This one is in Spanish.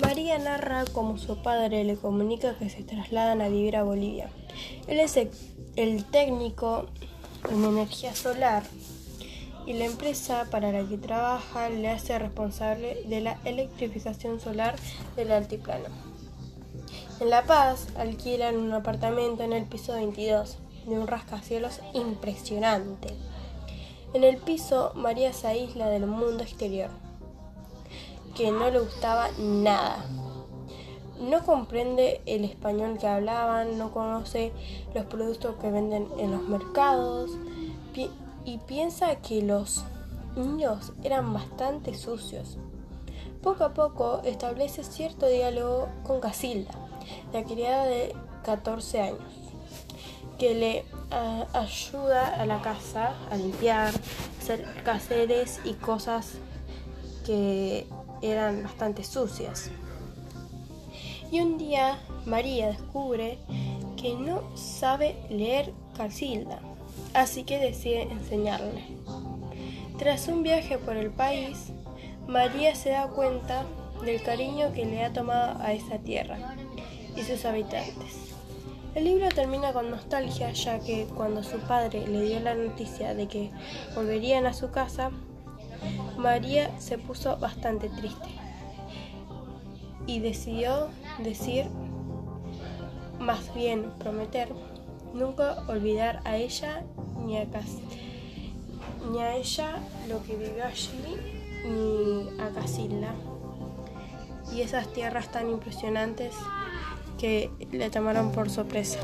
María narra cómo su padre le comunica que se trasladan a vivir a Bolivia. Él es el técnico en energía solar y la empresa para la que trabaja le hace responsable de la electrificación solar del altiplano. En La Paz alquilan un apartamento en el piso 22 de un rascacielos impresionante. En el piso María se aísla del mundo exterior que no le gustaba nada. No comprende el español que hablaban, no conoce los productos que venden en los mercados y piensa que los niños eran bastante sucios. Poco a poco establece cierto diálogo con Casilda, la criada de 14 años, que le ayuda a la casa a limpiar, hacer caseres y cosas que eran bastante sucias. Y un día María descubre que no sabe leer Casilda, así que decide enseñarle. Tras un viaje por el país, María se da cuenta del cariño que le ha tomado a esa tierra y sus habitantes. El libro termina con nostalgia ya que cuando su padre le dio la noticia de que volverían a su casa, María se puso bastante triste y decidió decir, más bien prometer, nunca olvidar a ella ni a, ni a ella lo que vivió allí ni a Casilda y esas tierras tan impresionantes que le tomaron por sorpresa.